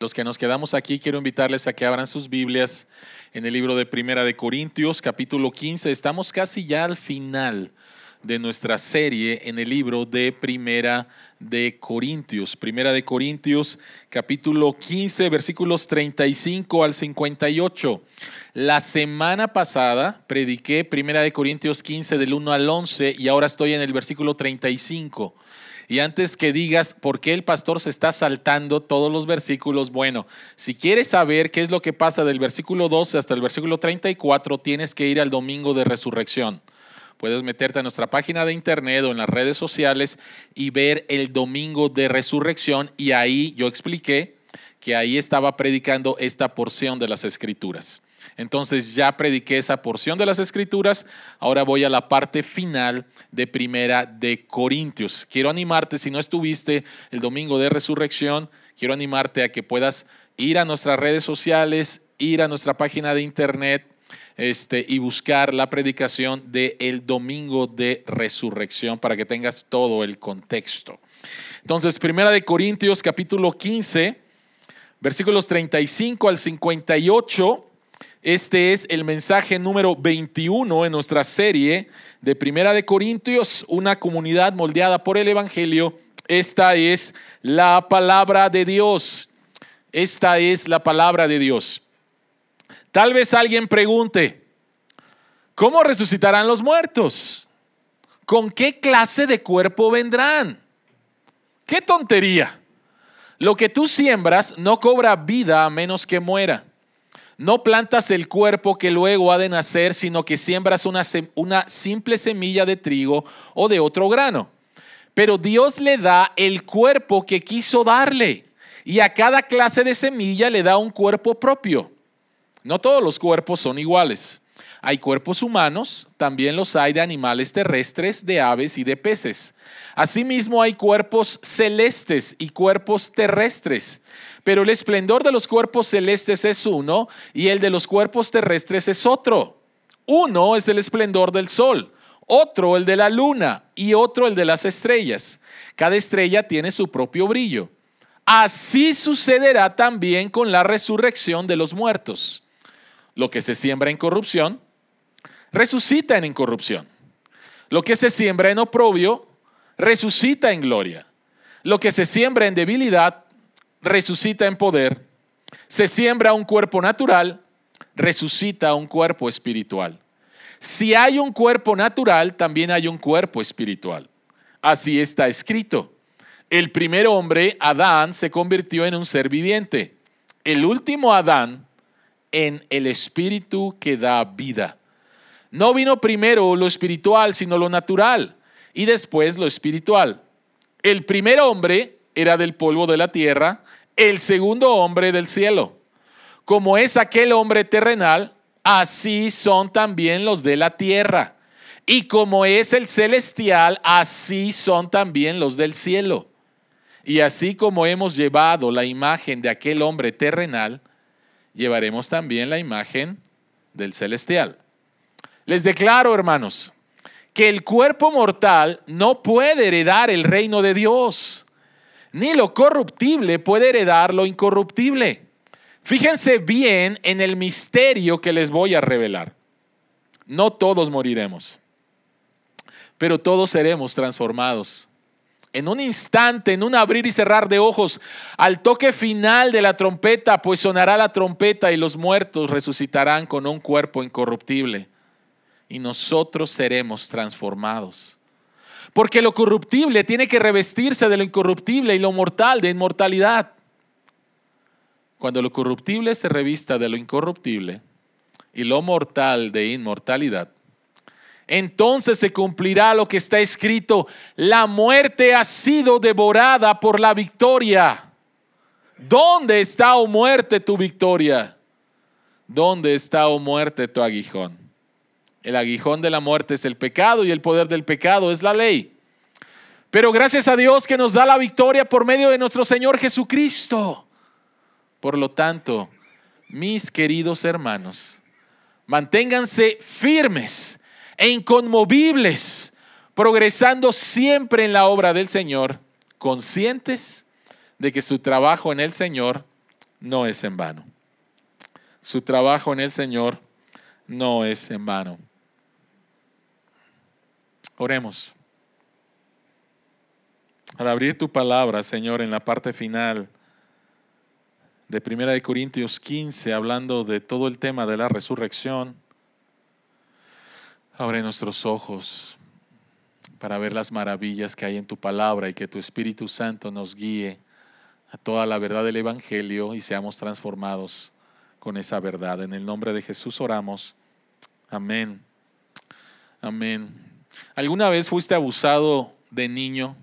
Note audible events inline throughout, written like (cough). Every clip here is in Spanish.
Los que nos quedamos aquí, quiero invitarles a que abran sus Biblias en el libro de Primera de Corintios, capítulo 15. Estamos casi ya al final de nuestra serie en el libro de Primera de Corintios. Primera de Corintios, capítulo 15, versículos 35 al 58. La semana pasada prediqué Primera de Corintios 15 del 1 al 11 y ahora estoy en el versículo 35. Y antes que digas por qué el pastor se está saltando todos los versículos, bueno, si quieres saber qué es lo que pasa del versículo 12 hasta el versículo 34, tienes que ir al domingo de resurrección. Puedes meterte a nuestra página de internet o en las redes sociales y ver el domingo de resurrección y ahí yo expliqué que ahí estaba predicando esta porción de las escrituras. Entonces ya prediqué esa porción de las escrituras, ahora voy a la parte final de primera de Corintios. Quiero animarte, si no estuviste el domingo de resurrección, quiero animarte a que puedas ir a nuestras redes sociales, ir a nuestra página de internet este, y buscar la predicación del el domingo de resurrección para que tengas todo el contexto. Entonces, primera de Corintios capítulo 15, versículos 35 al 58 este es el mensaje número 21 en nuestra serie de Primera de Corintios, una comunidad moldeada por el Evangelio. Esta es la palabra de Dios. Esta es la palabra de Dios. Tal vez alguien pregunte, ¿cómo resucitarán los muertos? ¿Con qué clase de cuerpo vendrán? ¡Qué tontería! Lo que tú siembras no cobra vida a menos que muera. No plantas el cuerpo que luego ha de nacer, sino que siembras una, una simple semilla de trigo o de otro grano. Pero Dios le da el cuerpo que quiso darle y a cada clase de semilla le da un cuerpo propio. No todos los cuerpos son iguales. Hay cuerpos humanos, también los hay de animales terrestres, de aves y de peces. Asimismo hay cuerpos celestes y cuerpos terrestres. Pero el esplendor de los cuerpos celestes es uno y el de los cuerpos terrestres es otro. Uno es el esplendor del sol, otro el de la luna y otro el de las estrellas. Cada estrella tiene su propio brillo. Así sucederá también con la resurrección de los muertos. Lo que se siembra en corrupción, resucita en incorrupción. Lo que se siembra en oprobio, resucita en gloria. Lo que se siembra en debilidad, resucita en poder. Se siembra un cuerpo natural, resucita un cuerpo espiritual. Si hay un cuerpo natural, también hay un cuerpo espiritual. Así está escrito. El primer hombre, Adán, se convirtió en un ser viviente. El último Adán, en el espíritu que da vida. No vino primero lo espiritual, sino lo natural, y después lo espiritual. El primer hombre era del polvo de la tierra, el segundo hombre del cielo. Como es aquel hombre terrenal, así son también los de la tierra. Y como es el celestial, así son también los del cielo. Y así como hemos llevado la imagen de aquel hombre terrenal, llevaremos también la imagen del celestial. Les declaro, hermanos, que el cuerpo mortal no puede heredar el reino de Dios, ni lo corruptible puede heredar lo incorruptible. Fíjense bien en el misterio que les voy a revelar. No todos moriremos, pero todos seremos transformados en un instante, en un abrir y cerrar de ojos, al toque final de la trompeta, pues sonará la trompeta y los muertos resucitarán con un cuerpo incorruptible y nosotros seremos transformados. Porque lo corruptible tiene que revestirse de lo incorruptible y lo mortal de inmortalidad. Cuando lo corruptible se revista de lo incorruptible y lo mortal de inmortalidad, entonces se cumplirá lo que está escrito, la muerte ha sido devorada por la victoria. ¿Dónde está, o oh muerte, tu victoria? ¿Dónde está, o oh muerte, tu aguijón? El aguijón de la muerte es el pecado y el poder del pecado es la ley. Pero gracias a Dios que nos da la victoria por medio de nuestro Señor Jesucristo. Por lo tanto, mis queridos hermanos, manténganse firmes e inconmovibles, progresando siempre en la obra del Señor, conscientes de que su trabajo en el Señor no es en vano. Su trabajo en el Señor no es en vano. Oremos. Al abrir tu palabra, Señor, en la parte final de Primera de Corintios 15, hablando de todo el tema de la resurrección, abre nuestros ojos para ver las maravillas que hay en tu palabra y que tu Espíritu Santo nos guíe a toda la verdad del Evangelio y seamos transformados con esa verdad. En el nombre de Jesús oramos. Amén. Amén. ¿Alguna vez fuiste abusado de niño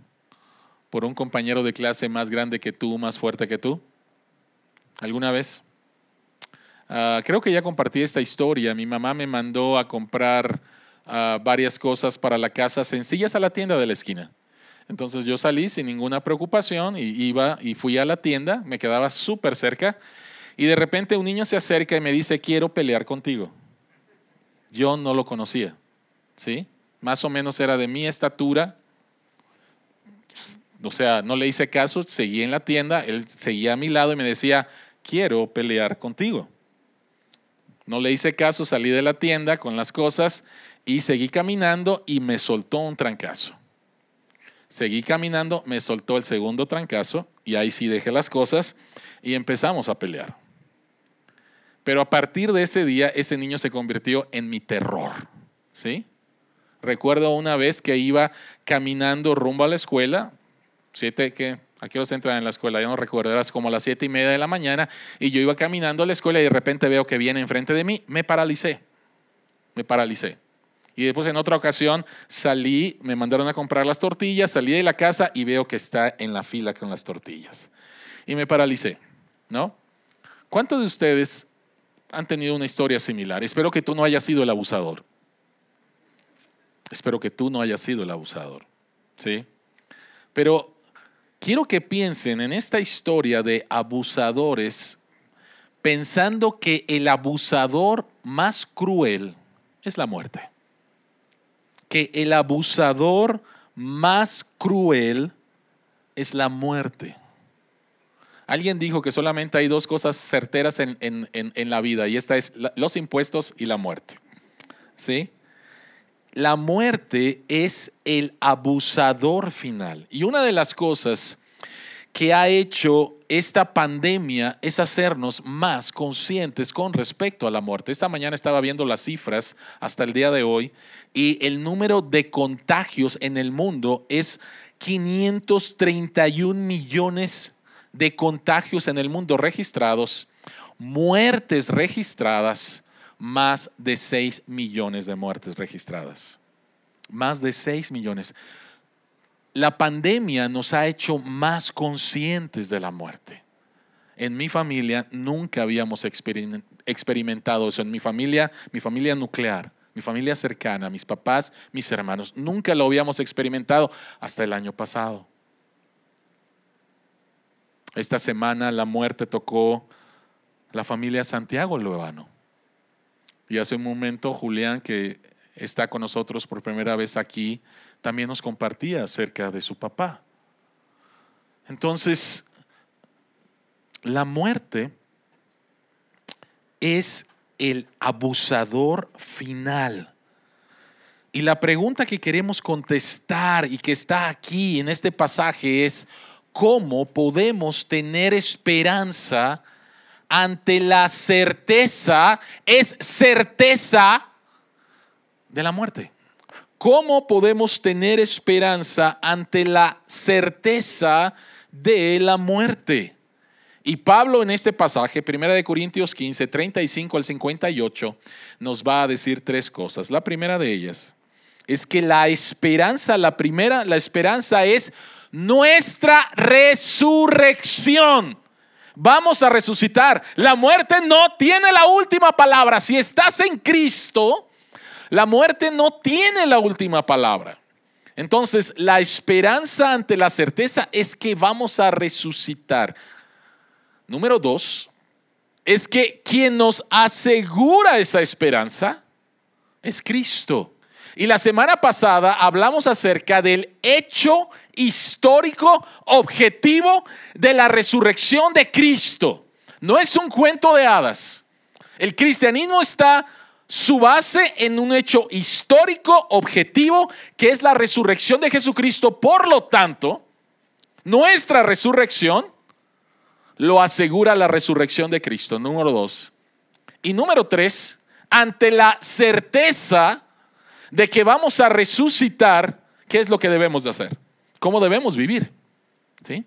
por un compañero de clase más grande que tú, más fuerte que tú? ¿Alguna vez? Ah, creo que ya compartí esta historia. Mi mamá me mandó a comprar ah, varias cosas para la casa sencillas a la tienda de la esquina. Entonces yo salí sin ninguna preocupación y iba y fui a la tienda, me quedaba súper cerca y de repente un niño se acerca y me dice, quiero pelear contigo. Yo no lo conocía, ¿sí? Más o menos era de mi estatura. O sea, no le hice caso, seguí en la tienda, él seguía a mi lado y me decía, quiero pelear contigo. No le hice caso, salí de la tienda con las cosas y seguí caminando y me soltó un trancazo. Seguí caminando, me soltó el segundo trancazo y ahí sí dejé las cosas y empezamos a pelear. Pero a partir de ese día, ese niño se convirtió en mi terror. ¿Sí? Recuerdo una vez que iba caminando rumbo a la escuela, siete, que aquí los entran en la escuela, yo no recuerdo, era como las siete y media de la mañana, y yo iba caminando a la escuela y de repente veo que viene enfrente de mí, me paralicé, me paralicé. Y después en otra ocasión salí, me mandaron a comprar las tortillas, salí de la casa y veo que está en la fila con las tortillas. Y me paralicé, ¿no? ¿Cuántos de ustedes han tenido una historia similar? Espero que tú no hayas sido el abusador. Espero que tú no hayas sido el abusador, ¿sí? Pero quiero que piensen en esta historia de abusadores pensando que el abusador más cruel es la muerte que el abusador más cruel es la muerte. Alguien dijo que solamente hay dos cosas certeras en, la vida y esta es los impuestos y la muerte. ¿Sí? La muerte es el abusador final. Y una de las cosas que ha hecho esta pandemia es hacernos más conscientes con respecto a la muerte. Esta mañana estaba viendo las cifras hasta el día de hoy y el número de contagios en el mundo es 531 millones de contagios en el mundo registrados, muertes registradas, más de 6 millones de muertes registradas. Más de 6 millones la pandemia nos ha hecho más conscientes de la muerte. En mi familia nunca habíamos experimentado eso. En mi familia, mi familia nuclear, mi familia cercana, mis papás, mis hermanos, nunca lo habíamos experimentado hasta el año pasado. Esta semana la muerte tocó la familia Santiago Luevano. Y hace un momento Julián, que está con nosotros por primera vez aquí, también nos compartía acerca de su papá. Entonces, la muerte es el abusador final. Y la pregunta que queremos contestar y que está aquí en este pasaje es, ¿cómo podemos tener esperanza ante la certeza, es certeza de la muerte? ¿Cómo podemos tener esperanza ante la certeza de la muerte? Y Pablo en este pasaje, 1 de Corintios 15, 35 al 58, nos va a decir tres cosas. La primera de ellas es que la esperanza, la primera, la esperanza es nuestra resurrección. Vamos a resucitar. La muerte no tiene la última palabra. Si estás en Cristo, la muerte no tiene la última palabra. Entonces, la esperanza ante la certeza es que vamos a resucitar. Número dos, es que quien nos asegura esa esperanza es Cristo. Y la semana pasada hablamos acerca del hecho histórico objetivo de la resurrección de Cristo. no es un cuento de hadas. El cristianismo está su base en un hecho histórico, objetivo, que es la resurrección de Jesucristo. Por lo tanto, nuestra resurrección lo asegura la resurrección de Cristo, número dos. Y número tres, ante la certeza de que vamos a resucitar, ¿qué es lo que debemos de hacer? ¿Cómo debemos vivir? ¿Sí?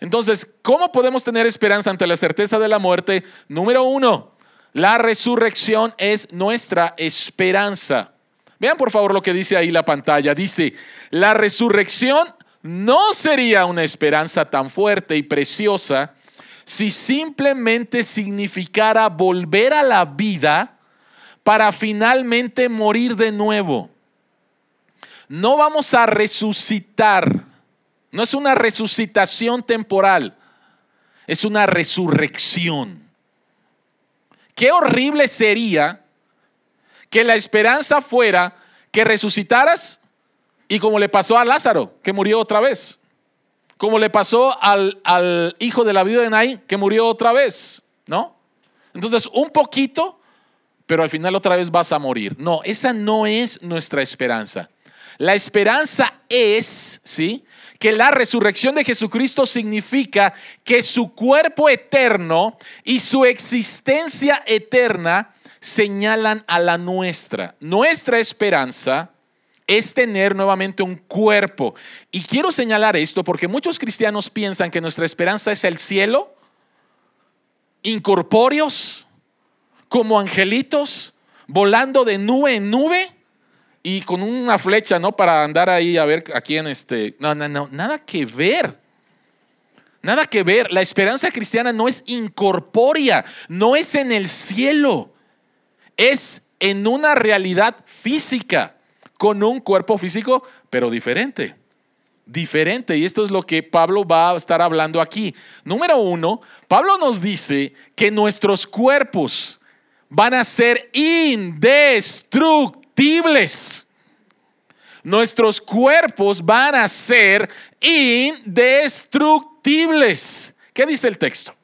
Entonces, ¿cómo podemos tener esperanza ante la certeza de la muerte? Número uno, la resurrección es nuestra esperanza. Vean por favor lo que dice ahí la pantalla. Dice, la resurrección no sería una esperanza tan fuerte y preciosa si simplemente significara volver a la vida para finalmente morir de nuevo. No vamos a resucitar. No es una resucitación temporal, es una resurrección. Qué horrible sería que la esperanza fuera que resucitaras y como le pasó a Lázaro, que murió otra vez. Como le pasó al, hijo de la vida de Naín, que murió otra vez, ¿no? Entonces, un poquito, pero al final otra vez vas a morir. No, esa no es nuestra esperanza. La esperanza es, ¿sí? que la resurrección de Jesucristo significa que su cuerpo eterno y su existencia eterna señalan a la nuestra. Nuestra esperanza es tener nuevamente un cuerpo. Y quiero señalar esto porque muchos cristianos piensan que nuestra esperanza es el cielo, incorpóreos, como angelitos, volando de nube en nube y con una flecha, ¿no? Para andar ahí a ver a quién este. No, no, no, nada que ver. Nada que ver. La esperanza cristiana no es incorpórea, no es en el cielo, es en una realidad física, con un cuerpo físico, pero diferente. Diferente. Y esto es lo que Pablo va a estar hablando aquí. Número uno, Pablo nos dice que nuestros cuerpos van a ser indestructibles Nuestros cuerpos van a ser indestructibles. ¿Qué dice el texto?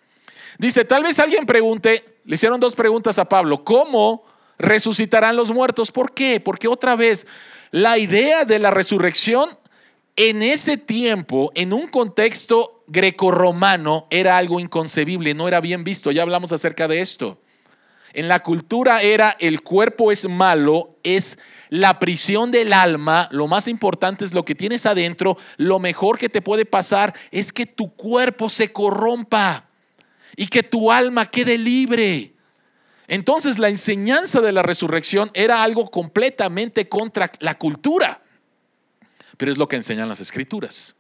Dice, tal vez alguien pregunte, le hicieron dos preguntas a Pablo, ¿cómo resucitarán los muertos? ¿Por qué? Porque otra vez, la idea de la resurrección en ese tiempo, en un contexto grecorromano, era algo inconcebible, no era bien visto, ya hablamos acerca de esto. En la cultura era el cuerpo es malo, es la prisión del alma, lo más importante es lo que tienes adentro, lo mejor que te puede pasar es que tu cuerpo se corrompa y que tu alma quede libre. Entonces la enseñanza de la resurrección era algo completamente contra la cultura, pero es lo que enseñan las escrituras.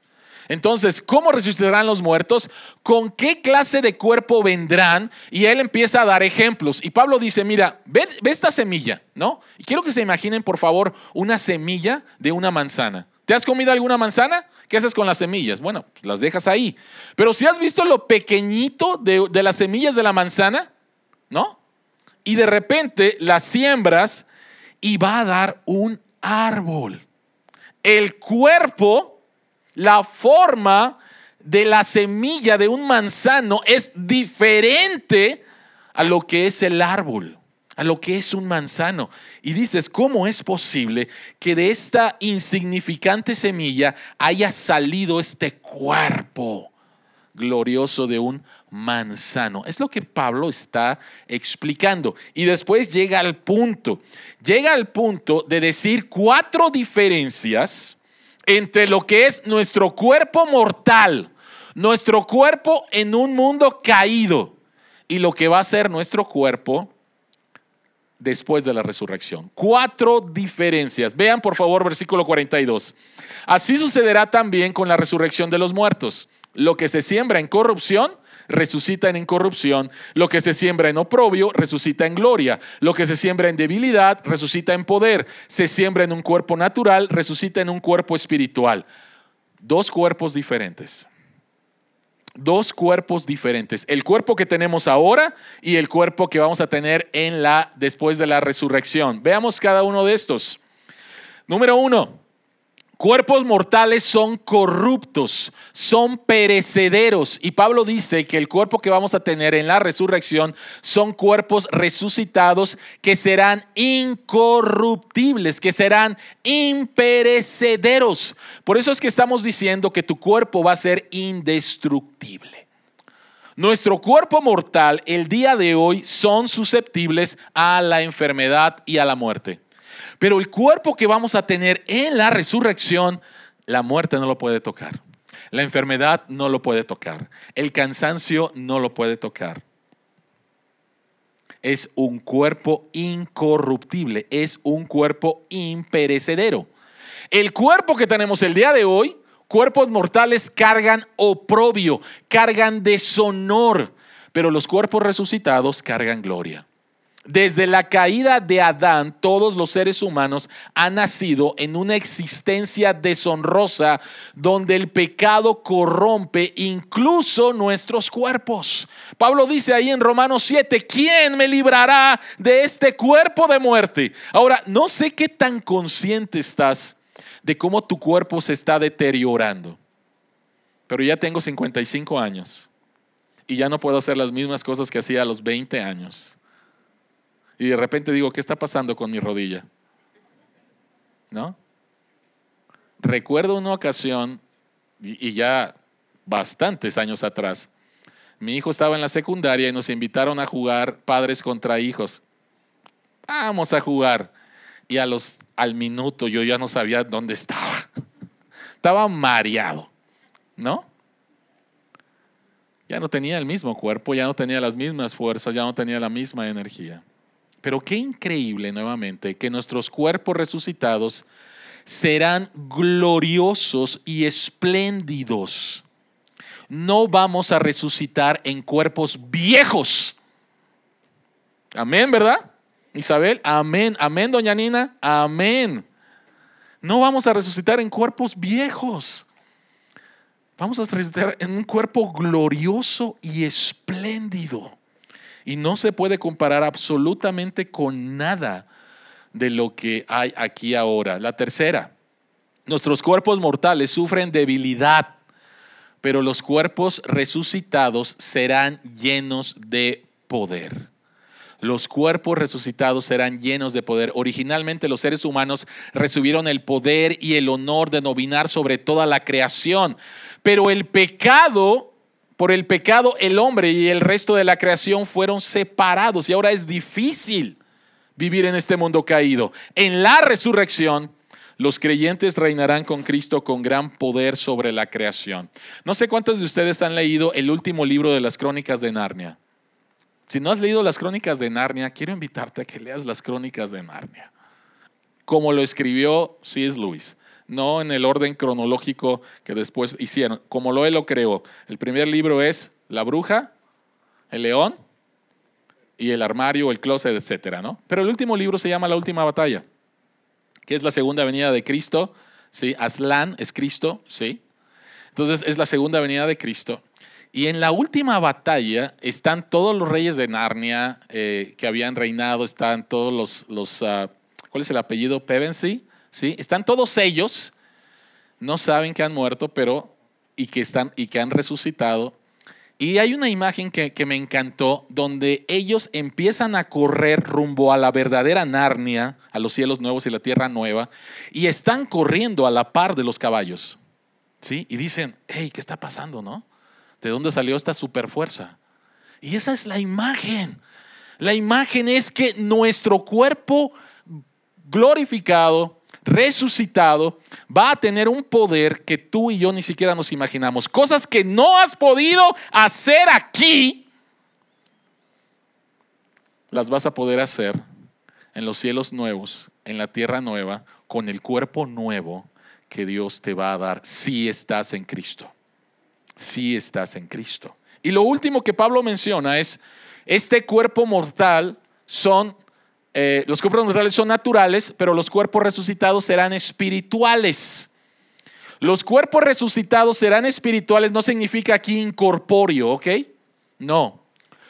Entonces, ¿cómo resucitarán los muertos? ¿Con qué clase de cuerpo vendrán? Y él empieza a dar ejemplos. Y Pablo dice, mira, ve, esta semilla, ¿no? Y quiero que se imaginen, por favor, una semilla de una manzana. ¿Te has comido alguna manzana? ¿Qué haces con las semillas? Bueno, pues, las dejas ahí. Pero si has visto lo pequeñito de, de las semillas de la manzana, ¿no? Y de repente las siembras y va a dar un árbol. El cuerpo la forma de la semilla de un manzano es diferente a lo que es el árbol, a lo que es un manzano. Y dices, ¿cómo es posible que de esta insignificante semilla haya salido este cuerpo glorioso de un manzano? Es lo que Pablo está explicando. Y después llega al punto, llega al punto de decir cuatro diferencias entre lo que es nuestro cuerpo mortal, nuestro cuerpo en un mundo caído y lo que va a ser nuestro cuerpo después de la resurrección. Cuatro diferencias. Vean por favor versículo 42. Así sucederá también con la resurrección de los muertos. Lo que se siembra en corrupción, resucita en incorrupción. Lo que se siembra en oprobio, resucita en gloria. Lo que se siembra en debilidad, resucita en poder. Se siembra en un cuerpo natural, resucita en un cuerpo espiritual. Dos cuerpos diferentes. Dos cuerpos diferentes. El cuerpo que tenemos ahora y el cuerpo que vamos a tener en la después de la resurrección. Veamos cada uno de estos. Número uno, Cuerpos mortales son corruptos, son perecederos. Y Pablo dice que el cuerpo que vamos a tener en la resurrección son cuerpos resucitados que serán incorruptibles, que serán imperecederos. Por eso es que estamos diciendo que tu cuerpo va a ser indestructible. Nuestro cuerpo mortal el día de hoy son susceptibles a la enfermedad y a la muerte. Pero el cuerpo que vamos a tener en la resurrección, la muerte no lo puede tocar. La enfermedad no lo puede tocar. El cansancio no lo puede tocar. Es un cuerpo incorruptible, es un cuerpo imperecedero. El cuerpo que tenemos el día de hoy, cuerpos mortales cargan oprobio, cargan deshonor, pero los cuerpos resucitados cargan gloria. Desde la caída de Adán, todos los seres humanos han nacido en una existencia deshonrosa donde el pecado corrompe incluso nuestros cuerpos. Pablo dice ahí en Romanos 7, ¿quién me librará de este cuerpo de muerte? Ahora, no sé qué tan consciente estás de cómo tu cuerpo se está deteriorando, pero ya tengo 55 años y ya no puedo hacer las mismas cosas que hacía a los 20 años y de repente digo, ¿qué está pasando con mi rodilla? ¿No? Recuerdo una ocasión, y ya bastantes años atrás, mi hijo estaba en la secundaria y nos invitaron a jugar padres contra hijos. Vamos a jugar. Y a los, al minuto yo ya no sabía dónde estaba. (laughs) Estaba mareado, ¿no? Ya no tenía el mismo cuerpo, ya no tenía las mismas fuerzas, ya no tenía la misma energía. Pero qué increíble nuevamente que nuestros cuerpos resucitados serán gloriosos y espléndidos. No vamos a resucitar en cuerpos viejos. Amén, ¿verdad? Isabel, amén, amén, doña Nina, amén. No vamos a resucitar en cuerpos viejos. Vamos a resucitar en un cuerpo glorioso y espléndido y no se puede comparar absolutamente con nada de lo que hay aquí ahora. La tercera, nuestros cuerpos mortales sufren debilidad, pero los cuerpos resucitados serán llenos de poder. Los cuerpos resucitados serán llenos de poder. Originalmente los seres humanos recibieron el poder y el honor de dominar sobre toda la creación, pero el pecado por el pecado el hombre y el resto de la creación fueron separados y ahora es difícil vivir en este mundo caído. En la resurrección, los creyentes reinarán con Cristo con gran poder sobre la creación. No sé cuántos de ustedes han leído el último libro de las crónicas de Narnia. Si no has leído las crónicas de Narnia, quiero invitarte a que leas las crónicas de Narnia, como lo escribió C.S. Lewis no en el orden cronológico que después hicieron, como lo él lo creó. El primer libro es La bruja, el león y el armario, el closet, etcétera, ¿no? Pero el último libro se llama La última batalla, que es la segunda venida de Cristo, ¿sí? Aslan es Cristo, ¿sí? Entonces es la segunda venida de Cristo. Y en la última batalla están todos los reyes de Narnia eh, que habían reinado, están todos los, los uh, ¿cuál es el apellido? Pevensey, ¿sí? Están todos ellos, no saben que han muerto, pero y que, están, y que han resucitado. Y hay una imagen que, que, me encantó donde ellos empiezan a correr rumbo a la verdadera Narnia, a los cielos nuevos y la tierra nueva, y están corriendo a la par de los caballos. ¿Sí? Y dicen, hey, ¿qué está pasando, no? ¿De dónde salió esta superfuerza? Y esa es la imagen. La imagen es que nuestro cuerpo glorificado resucitado, va a tener un poder que tú y yo ni siquiera nos imaginamos. Cosas que no has podido hacer aquí, las vas a poder hacer en los cielos nuevos, en la tierra nueva, con el cuerpo nuevo que Dios te va a dar si estás en Cristo. Si estás en Cristo. Y lo último que Pablo menciona es, este cuerpo mortal son eh, los cuerpos mortales son naturales, pero los cuerpos resucitados serán espirituales. Los cuerpos resucitados serán espirituales no significa aquí incorpóreo, ¿ok? No.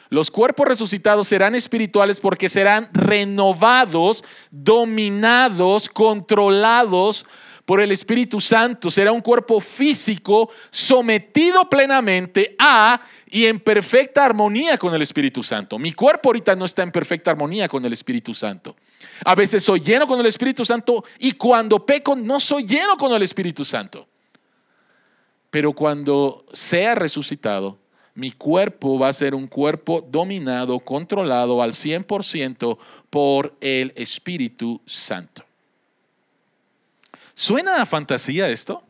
Los cuerpos resucitados serán espirituales porque serán renovados, dominados, controlados por el Espíritu Santo. Será un cuerpo físico sometido plenamente a y en perfecta armonía con el Espíritu Santo. Mi cuerpo ahorita no está en perfecta armonía con el Espíritu Santo. A veces soy lleno con el Espíritu Santo y cuando peco no soy lleno con el Espíritu Santo. Pero cuando sea resucitado, mi cuerpo va a ser un cuerpo dominado, controlado al 100% por el Espíritu Santo. ¿Suena a fantasía esto?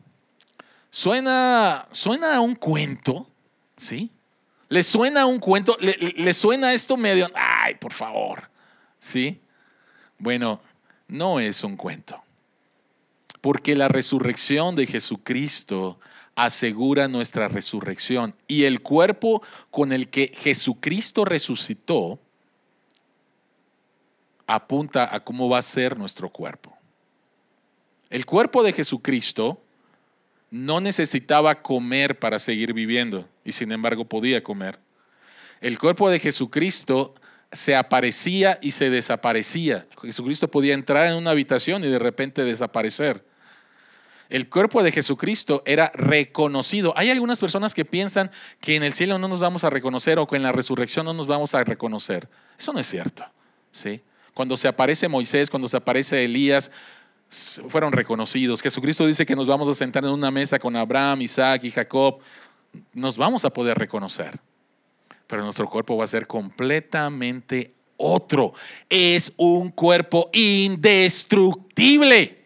¿Suena, suena a un cuento? ¿Sí? ¿Le suena a un cuento? ¿Le, ¿Le, suena esto medio? Ay, por favor. ¿Sí? Bueno, no es un cuento. Porque la resurrección de Jesucristo asegura nuestra resurrección. Y el cuerpo con el que Jesucristo resucitó apunta a cómo va a ser nuestro cuerpo. El cuerpo de Jesucristo no necesitaba comer para seguir viviendo y sin embargo podía comer. El cuerpo de Jesucristo se aparecía y se desaparecía. Jesucristo podía entrar en una habitación y de repente desaparecer el cuerpo de Jesucristo era reconocido. Hay algunas personas que piensan que en el cielo no nos vamos a reconocer o que en la resurrección no nos vamos a reconocer. Eso no es cierto. ¿sí? Cuando se aparece Moisés, cuando se aparece Elías, fueron reconocidos. Jesucristo dice que nos vamos a sentar en una mesa con Abraham, Isaac y Jacob. Nos vamos a poder reconocer. Pero nuestro cuerpo va a ser completamente otro. Es un cuerpo indestructible.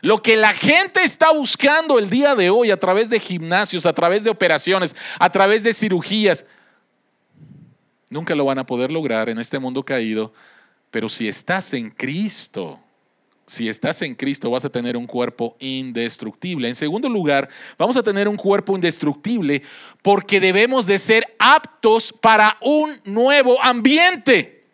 Lo que la gente está buscando el día de hoy a través de gimnasios, a través de operaciones, a través de cirugías, nunca lo van a poder lograr en este mundo caído. Pero si estás en Cristo, si estás en Cristo vas a tener un cuerpo indestructible. En segundo lugar, vamos a tener un cuerpo indestructible porque debemos de ser aptos para un nuevo ambiente.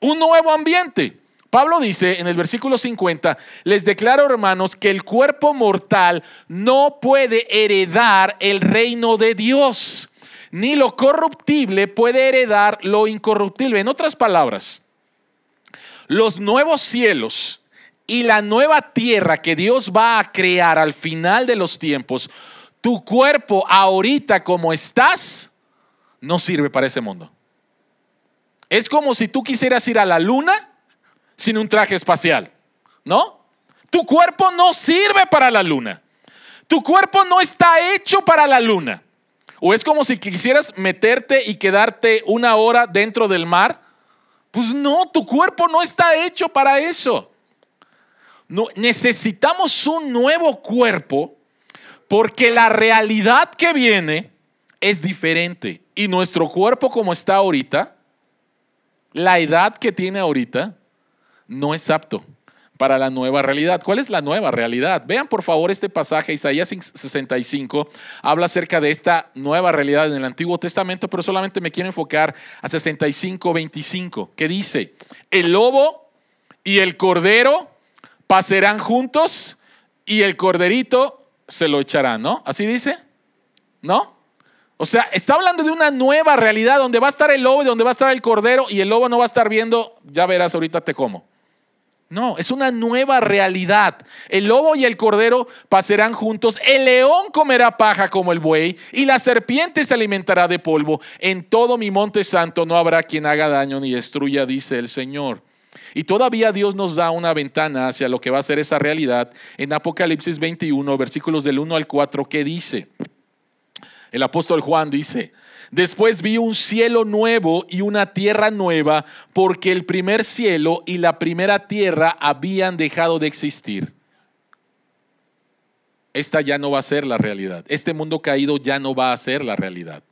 Un nuevo ambiente. Pablo dice en el versículo 50, les declaro hermanos que el cuerpo mortal no puede heredar el reino de Dios, ni lo corruptible puede heredar lo incorruptible. En otras palabras, los nuevos cielos y la nueva tierra que Dios va a crear al final de los tiempos, tu cuerpo ahorita como estás, no sirve para ese mundo. Es como si tú quisieras ir a la luna sin un traje espacial, ¿no? Tu cuerpo no sirve para la luna. Tu cuerpo no está hecho para la luna. O es como si quisieras meterte y quedarte una hora dentro del mar. Pues no, tu cuerpo no está hecho para eso. Necesitamos un nuevo cuerpo porque la realidad que viene es diferente. Y nuestro cuerpo como está ahorita, la edad que tiene ahorita, no es apto para la nueva realidad. ¿Cuál es la nueva realidad? Vean por favor este pasaje, Isaías 65, habla acerca de esta nueva realidad en el Antiguo Testamento, pero solamente me quiero enfocar a 65, 25, que dice, el lobo y el cordero pasarán juntos y el corderito se lo echará, ¿no? ¿Así dice? ¿No? O sea, está hablando de una nueva realidad donde va a estar el lobo y donde va a estar el cordero y el lobo no va a estar viendo, ya verás ahorita te como. No, es una nueva realidad. El lobo y el cordero pasarán juntos, el león comerá paja como el buey y la serpiente se alimentará de polvo. En todo mi monte santo no habrá quien haga daño ni destruya, dice el Señor. Y todavía Dios nos da una ventana hacia lo que va a ser esa realidad en Apocalipsis 21, versículos del 1 al 4, que dice, el apóstol Juan dice, Después vi un cielo nuevo y una tierra nueva, porque el primer cielo y la primera tierra habían dejado de existir. Esta ya no va a ser la realidad. Este mundo caído ya no va a ser la realidad.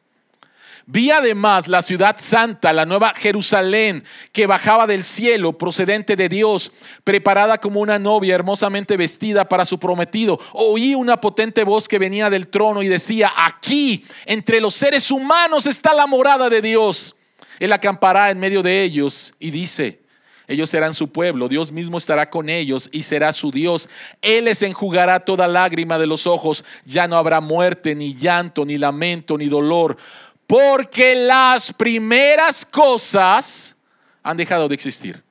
Vi además la ciudad santa, la nueva Jerusalén, que bajaba del cielo, procedente de Dios, preparada como una novia hermosamente vestida para su prometido. Oí una potente voz que venía del trono y decía, aquí, entre los seres humanos está la morada de Dios. Él acampará en medio de ellos y dice, ellos serán su pueblo, Dios mismo estará con ellos y será su Dios. Él les enjugará toda lágrima de los ojos, ya no habrá muerte, ni llanto, ni lamento, ni dolor porque las primeras cosas han dejado de existir.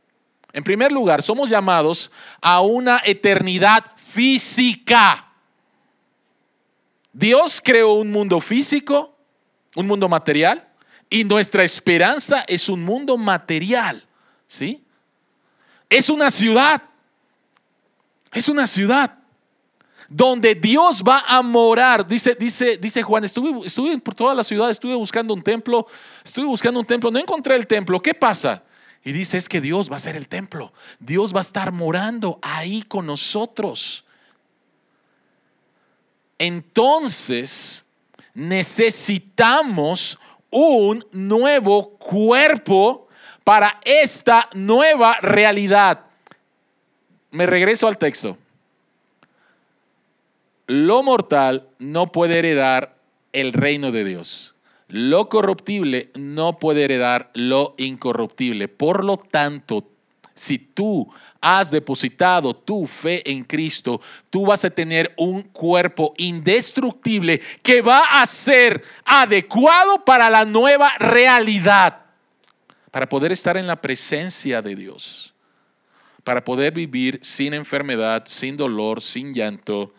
En primer lugar, somos llamados a una eternidad física. Dios creó un mundo físico, un mundo material, y nuestra esperanza es un mundo material, ¿sí? Es una ciudad, es una ciudad donde Dios va a morar. Dice, dice, dice Juan, estuve, estuve por toda la ciudad, estuve buscando un templo, estuve buscando un templo, no encontré el templo. ¿Qué pasa? Y dice, es que Dios va a ser el templo. Dios va a estar morando ahí con nosotros. Entonces, necesitamos un nuevo cuerpo para esta nueva realidad. Me regreso al texto. Lo mortal no puede heredar el reino de Dios. Lo corruptible no puede heredar lo incorruptible. Por lo tanto, si tú has depositado tu fe en Cristo, tú vas a tener un cuerpo indestructible que va a ser adecuado para la nueva realidad, para poder estar en la presencia de Dios, para poder vivir sin enfermedad, sin dolor, sin llanto,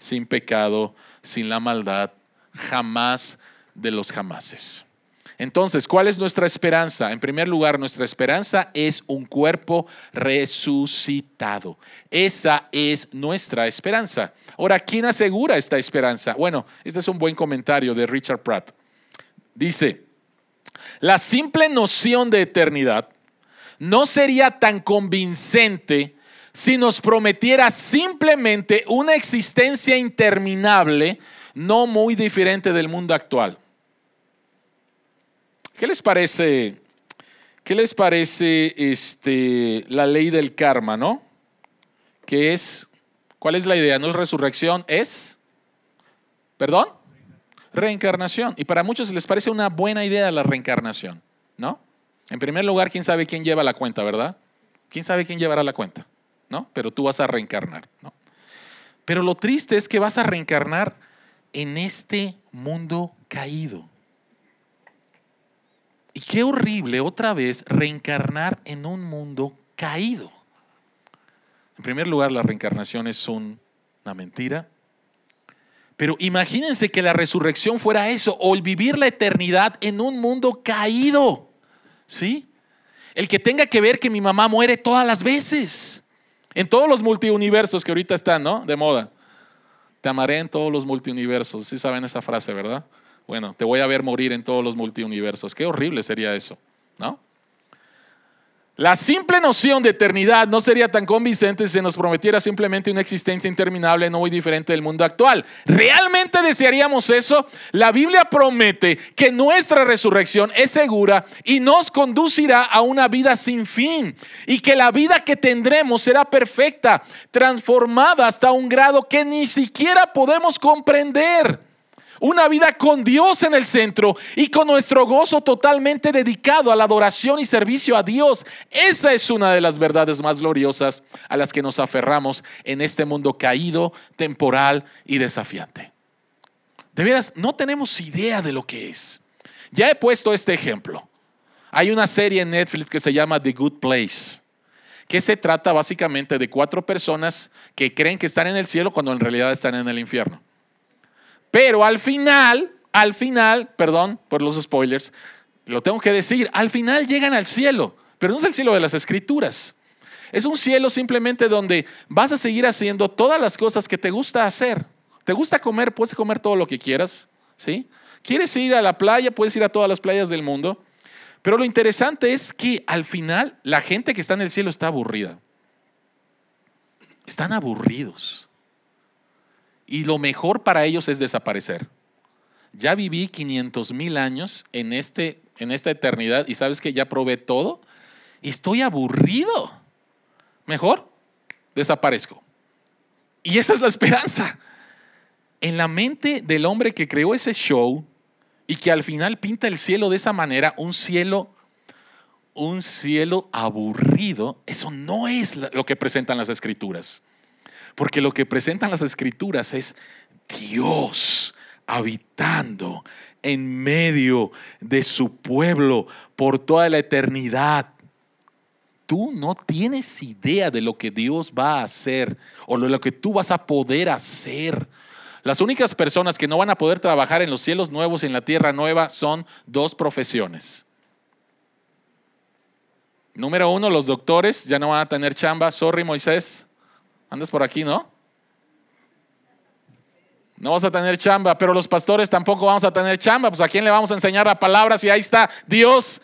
sin pecado, sin la maldad, jamás de los jamases. Entonces, ¿cuál es nuestra esperanza? En primer lugar, nuestra esperanza es un cuerpo resucitado. Esa es nuestra esperanza. Ahora, ¿quién asegura esta esperanza? Bueno, este es un buen comentario de Richard Pratt. Dice, la simple noción de eternidad no sería tan convincente si nos prometiera simplemente una existencia interminable, no muy diferente del mundo actual. ¿Qué les parece? ¿Qué les parece este, la ley del karma, no? Que es, ¿cuál es la idea? No es resurrección, es, perdón, reencarnación. Y para muchos les parece una buena idea la reencarnación, ¿no? En primer lugar, ¿quién sabe quién lleva la cuenta, verdad? ¿Quién sabe quién llevará la cuenta? ¿No? Pero tú vas a reencarnar, ¿no? Pero lo triste es que vas a reencarnar en este mundo caído. Y qué horrible otra vez reencarnar en un mundo caído. En primer lugar, la reencarnación es una mentira. Pero imagínense que la resurrección fuera eso, o el vivir la eternidad en un mundo caído. ¿Sí? El que tenga que ver que mi mamá muere todas las veces. En todos los multiuniversos que ahorita están, ¿no? De moda. Te amaré en todos los multiuniversos. Sí saben esa frase, ¿verdad? Bueno, te voy a ver morir en todos los multiuniversos. Qué horrible sería eso, ¿no? La simple noción de eternidad no sería tan convincente si se nos prometiera simplemente una existencia interminable no muy diferente del mundo actual. ¿Realmente desearíamos eso? La Biblia promete que nuestra resurrección es segura y nos conducirá a una vida sin fin y que la vida que tendremos será perfecta, transformada hasta un grado que ni siquiera podemos comprender una vida con Dios en el centro y con nuestro gozo totalmente dedicado a la adoración y servicio a Dios. Esa es una de las verdades más gloriosas a las que nos aferramos en este mundo caído, temporal y desafiante. De veras, no tenemos idea de lo que es. Ya he puesto este ejemplo. Hay una serie en Netflix que se llama The Good Place, que se trata básicamente de cuatro personas que creen que están en el cielo cuando en realidad están en el infierno. Pero al final, al final, perdón por los spoilers, lo tengo que decir, al final llegan al cielo, pero no es el cielo de las escrituras. Es un cielo simplemente donde vas a seguir haciendo todas las cosas que te gusta hacer. ¿Te gusta comer? Puedes comer todo lo que quieras, ¿sí? ¿Quieres ir a la playa? Puedes ir a todas las playas del mundo. Pero lo interesante es que al final la gente que está en el cielo está aburrida. Están aburridos y lo mejor para ellos es desaparecer. Ya viví 500 mil años en, este, en esta eternidad y sabes que ya probé todo y estoy aburrido. Mejor desaparezco. Y esa es la esperanza. En la mente del hombre que creó ese show y que al final pinta el cielo de esa manera, un cielo un cielo aburrido, eso no es lo que presentan las escrituras. Porque lo que presentan las escrituras es Dios habitando en medio de su pueblo por toda la eternidad. tú no tienes idea de lo que Dios va a hacer o de lo que tú vas a poder hacer. Las únicas personas que no van a poder trabajar en los cielos nuevos y en la tierra nueva son dos profesiones. Número uno, los doctores ya no van a tener chamba. Sorry, Moisés. Andas por aquí, ¿no? No vas a tener chamba, pero los pastores tampoco vamos a tener chamba. Pues a quién le vamos a enseñar la palabra si ahí está Dios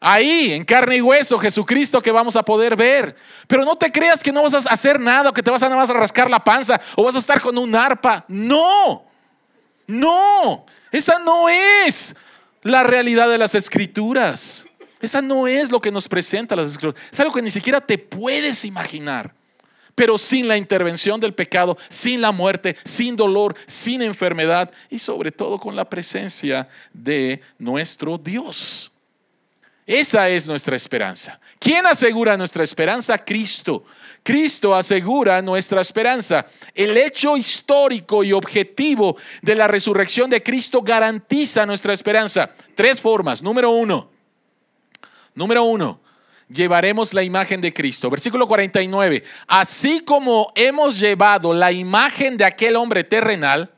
ahí, en carne y hueso, Jesucristo que vamos a poder ver. Pero no te creas que no vas a hacer nada, que te vas a, vas a rascar la panza, o vas a estar con un arpa. No, no, esa no es la realidad de las escrituras. Esa no es lo que nos presenta las escrituras. Es algo que ni siquiera te puedes imaginar. Pero sin la intervención del pecado, sin la muerte, sin dolor, sin enfermedad y sobre todo con la presencia de nuestro Dios. Esa es nuestra esperanza. ¿Quién asegura nuestra esperanza? Cristo. Cristo asegura nuestra esperanza. El hecho histórico y objetivo de la resurrección de Cristo garantiza nuestra esperanza. Tres formas. Número uno. Número uno. Llevaremos la imagen de Cristo. Versículo 49. Así como hemos llevado la imagen de aquel hombre terrenal,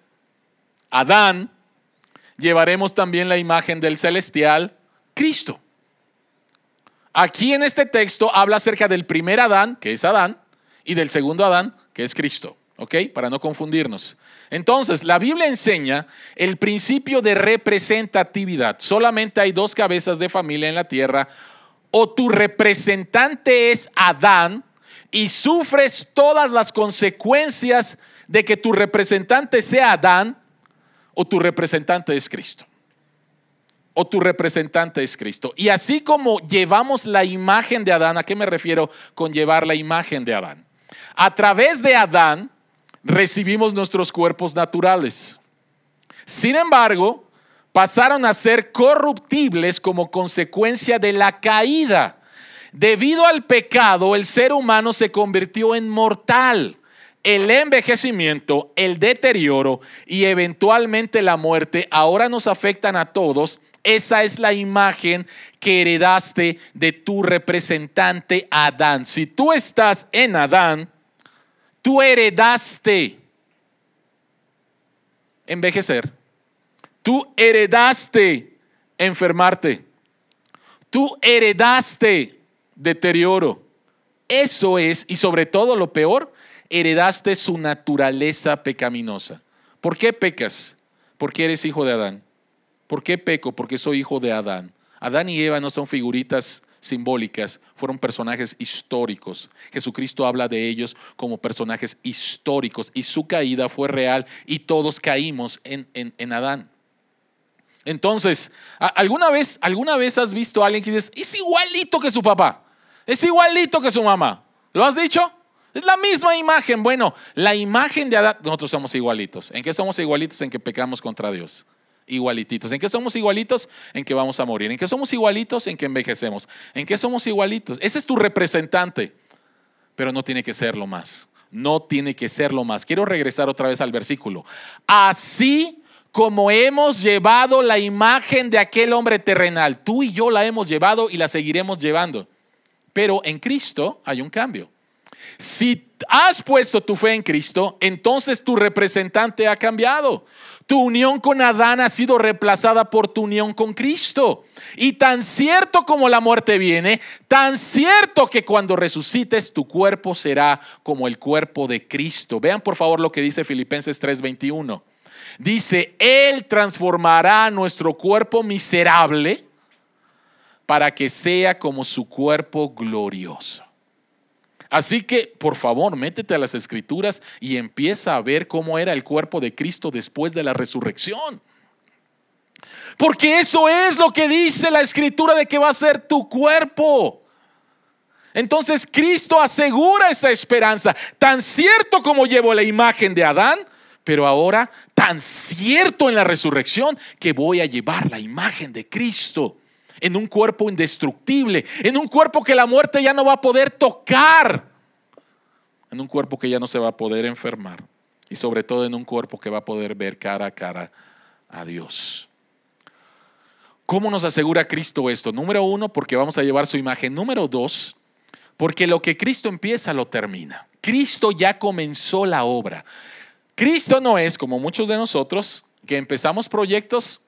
Adán, llevaremos también la imagen del celestial, Cristo. Aquí en este texto habla acerca del primer Adán, que es Adán, y del segundo Adán, que es Cristo. ¿Ok? Para no confundirnos. Entonces, la Biblia enseña el principio de representatividad. Solamente hay dos cabezas de familia en la tierra. O tu representante es Adán y sufres todas las consecuencias de que tu representante sea Adán, o tu representante es Cristo o tu representante es Cristo. Y así como llevamos la imagen de Adán, ¿a qué me refiero con llevar la imagen de Adán? A través de Adán recibimos nuestros cuerpos naturales. Sin embargo, pasaron a ser corruptibles como consecuencia de la caída. Debido al pecado, el ser humano se convirtió en mortal. El envejecimiento, el deterioro y eventualmente la muerte ahora nos afectan a todos esa es la imagen que heredaste de tu representante Adán. Si tú estás en Adán, tú heredaste envejecer. Tú heredaste enfermarte. Tú heredaste deterioro. Eso es, y sobre todo lo peor, heredaste su naturaleza pecaminosa. ¿Por qué pecas? Porque eres hijo de Adán. ¿Por qué peco? Porque soy hijo de Adán. Adán y Eva no son figuritas simbólicas, fueron personajes históricos. Jesucristo habla de ellos como personajes históricos y su caída fue real y todos caímos en, en, Adán. Entonces, ¿alguna vez, ¿alguna vez has visto a alguien que dice, es igualito que su papá, es igualito que su mamá? ¿Lo has dicho? Es la misma imagen. Bueno, la imagen de Adán, nosotros somos igualitos. ¿En qué somos igualitos? En que pecamos contra Dios igualititos. ¿En qué somos igualitos? En que vamos a morir. ¿En qué somos igualitos? En que envejecemos. ¿En qué somos igualitos? Ese es tu representante, pero no tiene que serlo más. No tiene que serlo más. Quiero regresar otra vez al versículo. Así como hemos llevado la imagen de aquel hombre terrenal, tú y yo la hemos llevado y la seguiremos llevando. Pero en Cristo hay un cambio. Si has puesto tu fe en Cristo, entonces tu representante ha cambiado. Tu unión con Adán ha sido reemplazada por tu unión con Cristo. Y tan cierto como la muerte viene, tan cierto que cuando resucites tu cuerpo será como el cuerpo de Cristo. Vean por favor lo que dice Filipenses 3:21. Dice, Él transformará nuestro cuerpo miserable para que sea como su cuerpo glorioso. Así que, por favor, métete a las escrituras y empieza a ver cómo era el cuerpo de Cristo después de la resurrección. Porque eso es lo que dice la escritura de que va a ser tu cuerpo. Entonces Cristo asegura esa esperanza, tan cierto como llevo la imagen de Adán, pero ahora tan cierto en la resurrección que voy a llevar la imagen de Cristo en un cuerpo indestructible, en un cuerpo que la muerte ya no va a poder tocar, en un cuerpo que ya no se va a poder enfermar y sobre todo en un cuerpo que va a poder ver cara a cara a Dios. ¿Cómo nos asegura Cristo esto? Número uno, porque vamos a llevar su imagen. Número dos, Porque lo que Cristo empieza lo termina. Cristo ya comenzó la obra. Cristo no es como muchos de nosotros que empezamos proyectos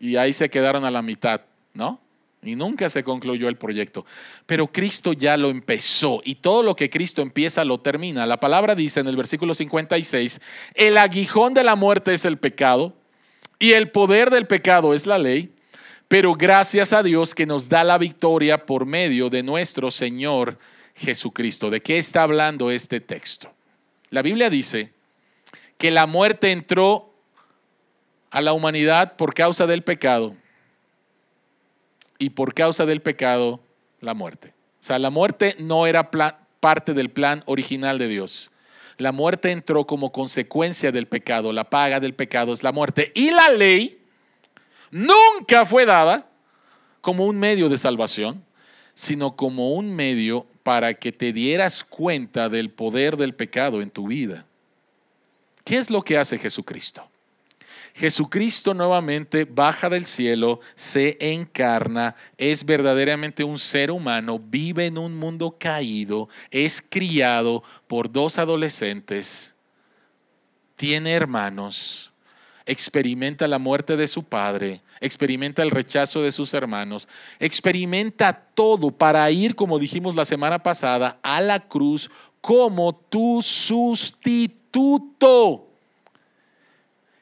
y ahí se quedaron a la mitad, ¿no? Y nunca se concluyó el proyecto. Pero Cristo ya lo empezó y todo lo que Cristo empieza lo termina. La palabra dice en el versículo 56, el aguijón de la muerte es el pecado y el poder del pecado es la ley, pero gracias a Dios que nos da la victoria por medio de nuestro Señor Jesucristo. ¿De qué está hablando este texto? La Biblia dice que la muerte entró a la humanidad por causa del pecado y por causa del pecado la muerte. O sea, la muerte no era parte del plan original de Dios. La muerte entró como consecuencia del pecado. La paga del pecado es la muerte. Y la ley nunca fue dada como un medio de salvación, sino como un medio para que te dieras cuenta del poder del pecado en tu vida. ¿Qué es lo que hace Jesucristo? Jesucristo nuevamente baja del cielo, se encarna, es verdaderamente un ser humano, vive en un mundo caído, es criado por dos adolescentes, tiene hermanos, experimenta la muerte de su padre, experimenta el rechazo de sus hermanos, experimenta todo para ir, como dijimos la semana pasada, a la cruz como tu sustituto.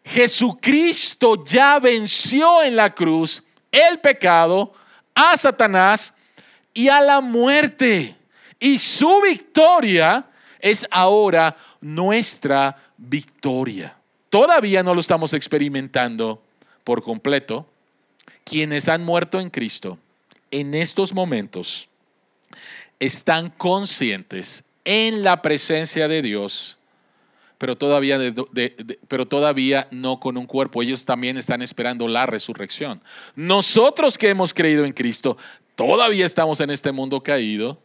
Jesucristo ya venció en la cruz el pecado, a Satanás y a la muerte. Y su victoria es ahora nuestra victoria. Todavía no lo estamos experimentando por completo. Quienes han muerto en Cristo en estos momentos están conscientes en la presencia de Dios pero todavía, pero todavía no con un cuerpo. Ellos también están esperando la resurrección. Nosotros que hemos creído en Cristo, todavía estamos en este mundo caído.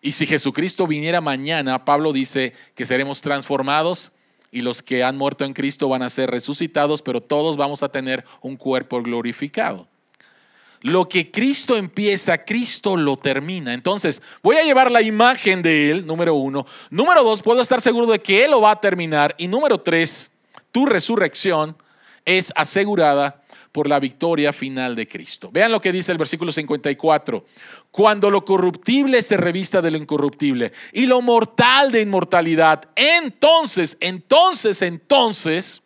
Y si Jesucristo viniera mañana, Pablo dice que seremos transformados y los que han muerto en Cristo van a ser resucitados, pero todos vamos a tener un cuerpo glorificado. Lo que Cristo empieza, Cristo lo termina. Entonces, voy a llevar la imagen de Él, número uno. Número dos, puedo estar seguro de que Él lo va a terminar. Y número tres, tu resurrección es asegurada por la victoria final de Cristo. Vean lo que dice el versículo 54. Cuando lo corruptible se revista de lo incorruptible y lo mortal de inmortalidad, entonces, entonces, entonces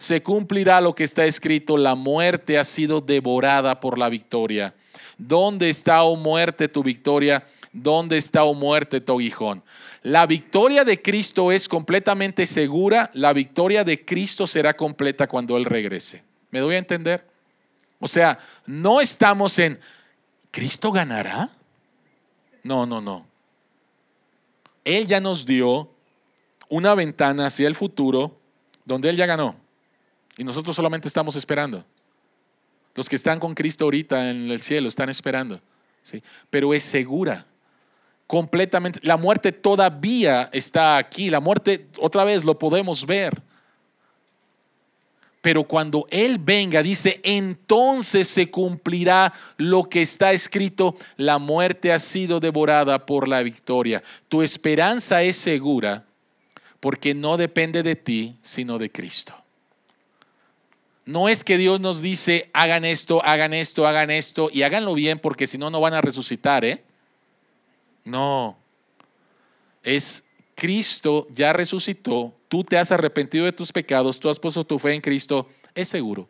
se cumplirá lo que está escrito, la muerte ha sido devorada por la victoria. ¿Dónde está, oh muerte, tu victoria? ¿Dónde está, oh muerte, tu aguijón? La victoria de Cristo es completamente segura, la victoria de Cristo será completa cuando Él regrese. ¿Me doy a entender? O sea, no estamos en, ¿Cristo ganará? No, no, no. Él ya nos dio una ventana hacia el futuro donde Él ya ganó. Y nosotros solamente estamos esperando. Los que están con Cristo ahorita en el cielo están esperando. ¿sí? Pero es segura. Completamente. La muerte todavía está aquí. La muerte, otra vez, lo podemos ver. Pero cuando Él venga, dice, entonces se cumplirá lo que está escrito, la muerte ha sido devorada por la victoria. Tu esperanza es segura porque no depende de ti, sino de Cristo. No es que Dios nos dice, hagan esto, hagan esto, hagan esto y háganlo bien porque si no, no van a resucitar, ¿eh? No. Es Cristo ya resucitó, tú te has arrepentido de tus pecados, tú has puesto tu fe en Cristo, es seguro.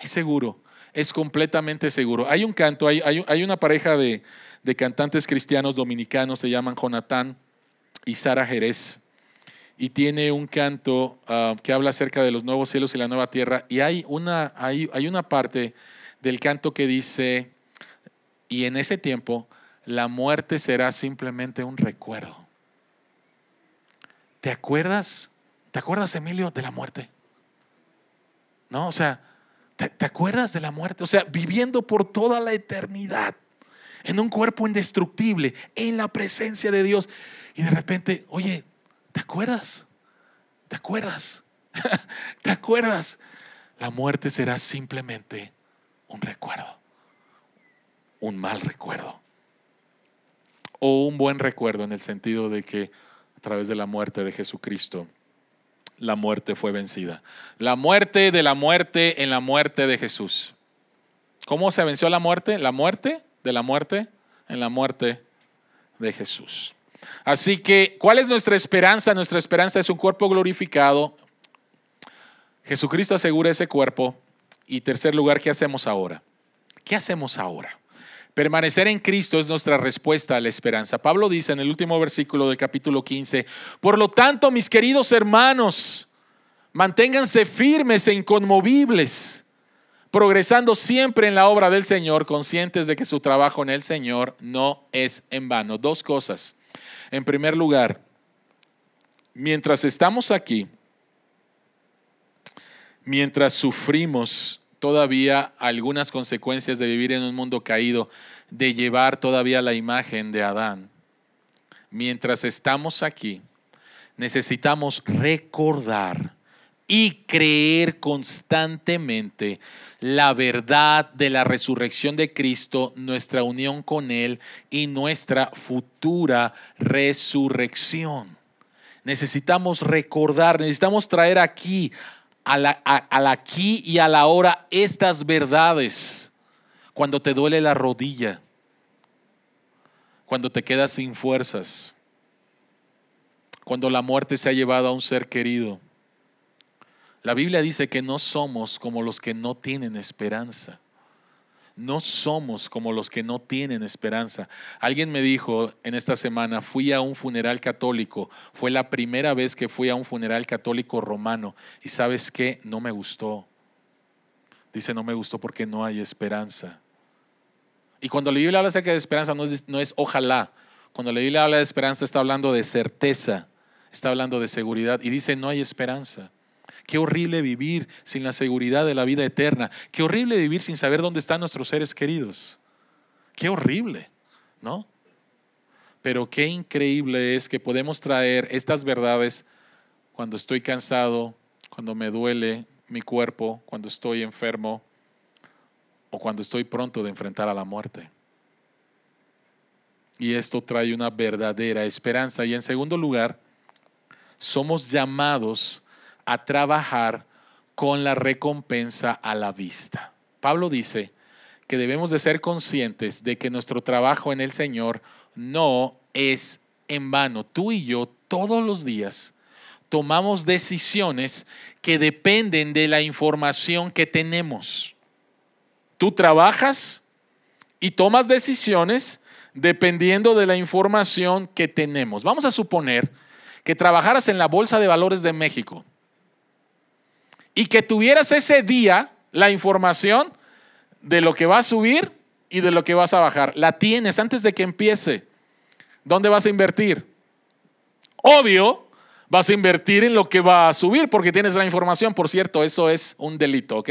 Es seguro. Es completamente seguro. Hay un canto, hay, hay, una pareja de, de cantantes cristianos dominicanos, se llaman Jonathan y Sara Jerez y tiene un canto ah, que habla acerca de los nuevos cielos y la nueva tierra. Y hay una, hay, hay una parte del canto que dice, y en ese tiempo la muerte será simplemente un recuerdo. ¿Te acuerdas? ¿Te acuerdas, Emilio, de la muerte? ¿No? O sea, ¿te, ¿te, acuerdas de la muerte? O sea, viviendo por toda la eternidad en un cuerpo indestructible, en la presencia de Dios. Y de repente, oye, ¿Te acuerdas? ¿Te acuerdas? (laughs) ¿Te acuerdas? La muerte será simplemente un recuerdo, un mal recuerdo. o un buen recuerdo en el sentido de que a través de la muerte de Jesucristo, la muerte fue vencida. La muerte de la muerte en la muerte de Jesús. ¿Cómo se venció la muerte? La muerte de la muerte en la muerte de Jesús. Así que, ¿cuál es nuestra esperanza? Nuestra esperanza es un cuerpo glorificado. Jesucristo asegura ese cuerpo. Y tercer lugar, ¿qué hacemos ahora? ¿Qué hacemos ahora? Permanecer en Cristo es nuestra respuesta a la esperanza. Pablo dice en el último versículo del capítulo 15, por lo tanto, mis queridos hermanos, manténganse firmes e inconmovibles, progresando siempre en la obra del Señor, conscientes de que su trabajo en el Señor no es en vano. Dos cosas. En primer lugar, mientras estamos aquí, mientras sufrimos todavía algunas consecuencias de vivir en un mundo caído, de llevar todavía la imagen de Adán. Mientras estamos aquí, necesitamos recordar y creer constantemente la verdad de la resurrección de Cristo, nuestra unión con Él y nuestra futura resurrección. Necesitamos recordar, necesitamos traer aquí al aquí y a la hora estas verdades. Cuando te duele la rodilla, cuando te quedas sin fuerzas, cuando la muerte se ha llevado a un ser querido. La Biblia dice que no somos como los que no tienen esperanza. No somos como los que no tienen esperanza. Alguien me dijo en esta semana, fui a un funeral católico, fue la primera vez que fui a un funeral católico romano y sabes qué, no me gustó. Dice, no me gustó porque no hay esperanza. Y cuando la Biblia habla acerca de esperanza, no es, no es ojalá. Cuando la Biblia habla de esperanza, está hablando de certeza, está hablando de seguridad y dice, no hay esperanza. Qué horrible vivir sin la seguridad de la vida eterna. Qué horrible vivir sin saber dónde están nuestros seres queridos. Qué horrible, ¿no? Pero qué increíble es que podemos traer estas verdades cuando estoy cansado, cuando me duele mi cuerpo, cuando estoy enfermo o cuando estoy pronto de enfrentar a la muerte. Y esto trae una verdadera esperanza. Y en segundo lugar, somos llamados a trabajar con la recompensa a la vista. Pablo dice que debemos de ser conscientes de que nuestro trabajo en el Señor no es en vano. Tú y yo todos los días tomamos decisiones que dependen de la información que tenemos. Tú trabajas y tomas decisiones dependiendo de la información que tenemos. Vamos a suponer que trabajaras en la Bolsa de Valores de México y que tuvieras ese día la información de lo que va a subir y de lo que vas a bajar. La tienes antes de que empiece. ¿Dónde vas a invertir? Obvio, vas a invertir en lo que va a subir porque tienes la información. Por cierto, eso es un delito, ¿ok?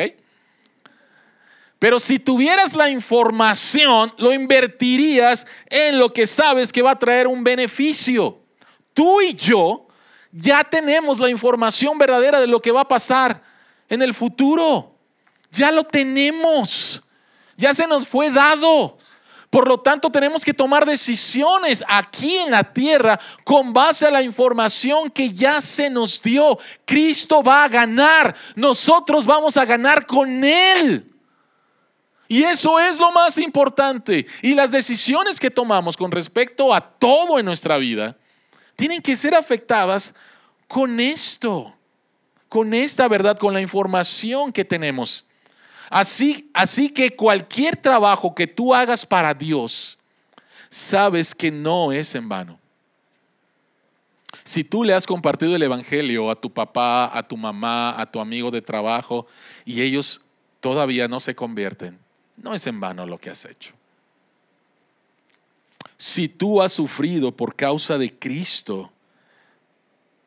Pero si tuvieras la información, lo invertirías en lo que sabes que va a traer un beneficio. Tú y yo ya tenemos la información verdadera de lo que va a pasar en el futuro. Ya lo tenemos. Ya se nos fue dado. Por lo tanto, tenemos que tomar decisiones aquí en la tierra con base a la información que ya se nos dio. Cristo va a ganar. Nosotros vamos a ganar con Él. Y eso es lo más importante. Y las decisiones que tomamos con respecto a todo en nuestra vida tienen que ser afectadas con esto con esta verdad, con la información que tenemos. Así, así que cualquier trabajo que tú hagas para Dios, sabes que no es en vano. Si tú le has compartido el Evangelio a tu papá, a tu mamá, a tu amigo de trabajo y ellos todavía no se convierten, no es en vano lo que has hecho. Si tú has sufrido por causa de Cristo,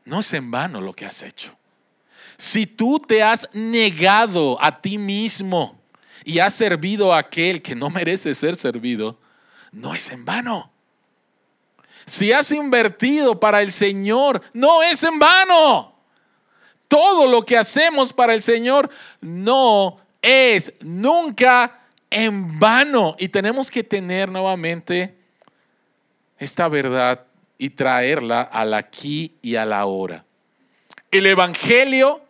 no es en vano lo que has hecho. Si tú te has negado a ti mismo y has servido a aquel que no merece ser servido, no es en vano. Si has invertido para el Señor, no es en vano. Todo lo que hacemos para el Señor no es nunca en vano. Y tenemos que tener nuevamente esta verdad y traerla al aquí y a la ahora. El Evangelio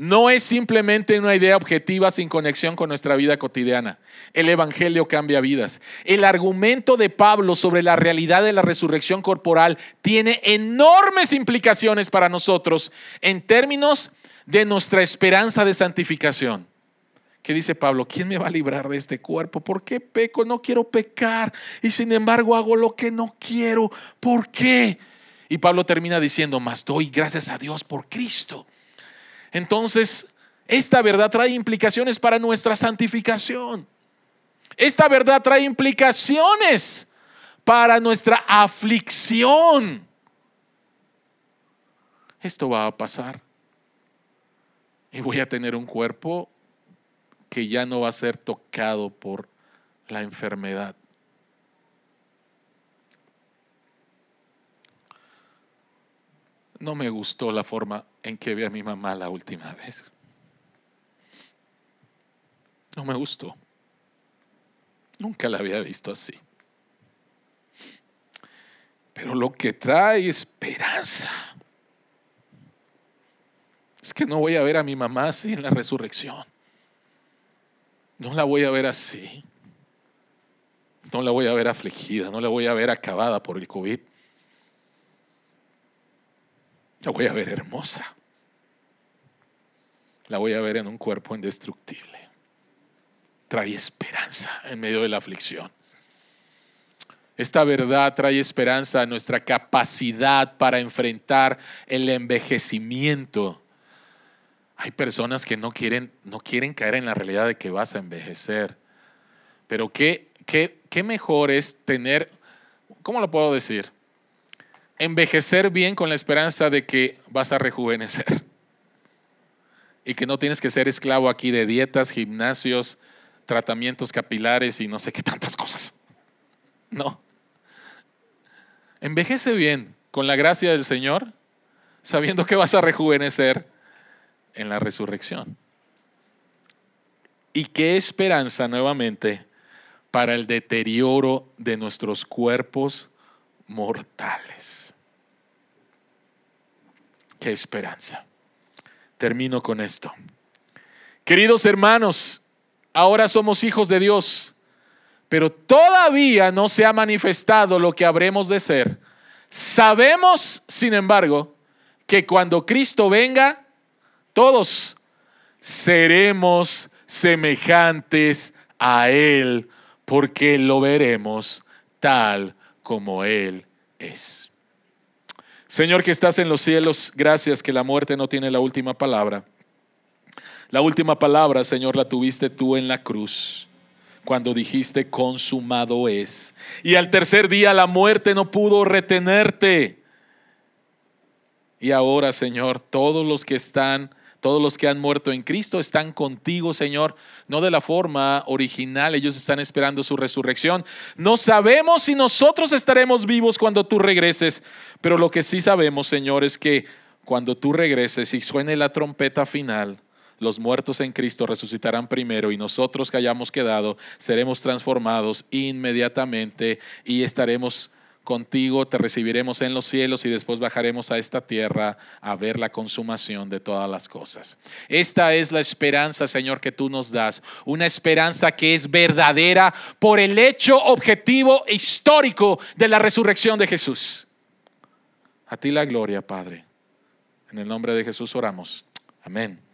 no es simplemente una idea objetiva sin conexión con nuestra vida cotidiana. El Evangelio cambia vidas. El argumento de Pablo sobre la realidad de la resurrección corporal tiene enormes implicaciones para nosotros en términos de nuestra esperanza de santificación. ¿Qué dice Pablo? ¿Quién me va a librar de este cuerpo? ¿Por qué peco? No quiero pecar y sin embargo hago lo que no quiero. ¿Por qué? Y Pablo termina diciendo, más doy gracias a Dios por Cristo entonces, esta verdad trae implicaciones para nuestra santificación. Esta verdad trae implicaciones para nuestra aflicción. Esto va a pasar. Y voy a tener un cuerpo que ya no va a ser tocado por la enfermedad. no me gustó la forma en que vi a mi mamá la última vez. No me gustó. Nunca la había visto así. Pero lo que trae esperanza es que no voy a ver a mi mamá así en la resurrección. No la voy a ver así. No la voy a ver afligida, no la voy a ver acabada por el COVID. La voy a ver hermosa. La voy a ver en un cuerpo indestructible. Trae esperanza en medio de la aflicción. Esta verdad trae esperanza a nuestra capacidad para enfrentar el envejecimiento. Hay personas que no quieren, no quieren caer en la realidad de que vas a envejecer. Pero qué, qué, qué mejor es tener, ¿cómo lo puedo decir? Envejecer bien con la esperanza de que vas a rejuvenecer. Y que no tienes que ser esclavo aquí de dietas, gimnasios, tratamientos capilares y no sé qué tantas cosas. No. Envejece bien con la gracia del Señor, sabiendo que vas a rejuvenecer en la resurrección. Y qué esperanza nuevamente para el deterioro de nuestros cuerpos mortales. Qué esperanza. Termino con esto. Queridos hermanos, ahora somos hijos de Dios, pero todavía no se ha manifestado lo que habremos de ser. Sabemos, sin embargo, que cuando Cristo venga, todos seremos semejantes a Él, porque lo veremos tal como Él es. Señor que estás en los cielos, gracias que la muerte no tiene la última palabra. La última palabra, Señor, la tuviste tú en la cruz, cuando dijiste, consumado es. Y al tercer día la muerte no pudo retenerte. Y ahora, Señor, todos los que están todos los que han muerto en Cristo están contigo, Señor, no de la forma original, ellos están esperando su resurrección. No sabemos si nosotros estaremos vivos cuando tú regreses, pero lo que sí sabemos, Señor, es que cuando tú regreses y suene la trompeta final, los muertos en Cristo resucitarán primero y nosotros que hayamos quedado seremos transformados inmediatamente y estaremos contigo te recibiremos en los cielos y después bajaremos a esta tierra a ver la consumación de todas las cosas. Esta es la esperanza, Señor, que tú nos das. Una esperanza que es verdadera por el hecho objetivo histórico de la resurrección de Jesús. A ti la gloria, Padre. En el nombre de Jesús oramos. Amén.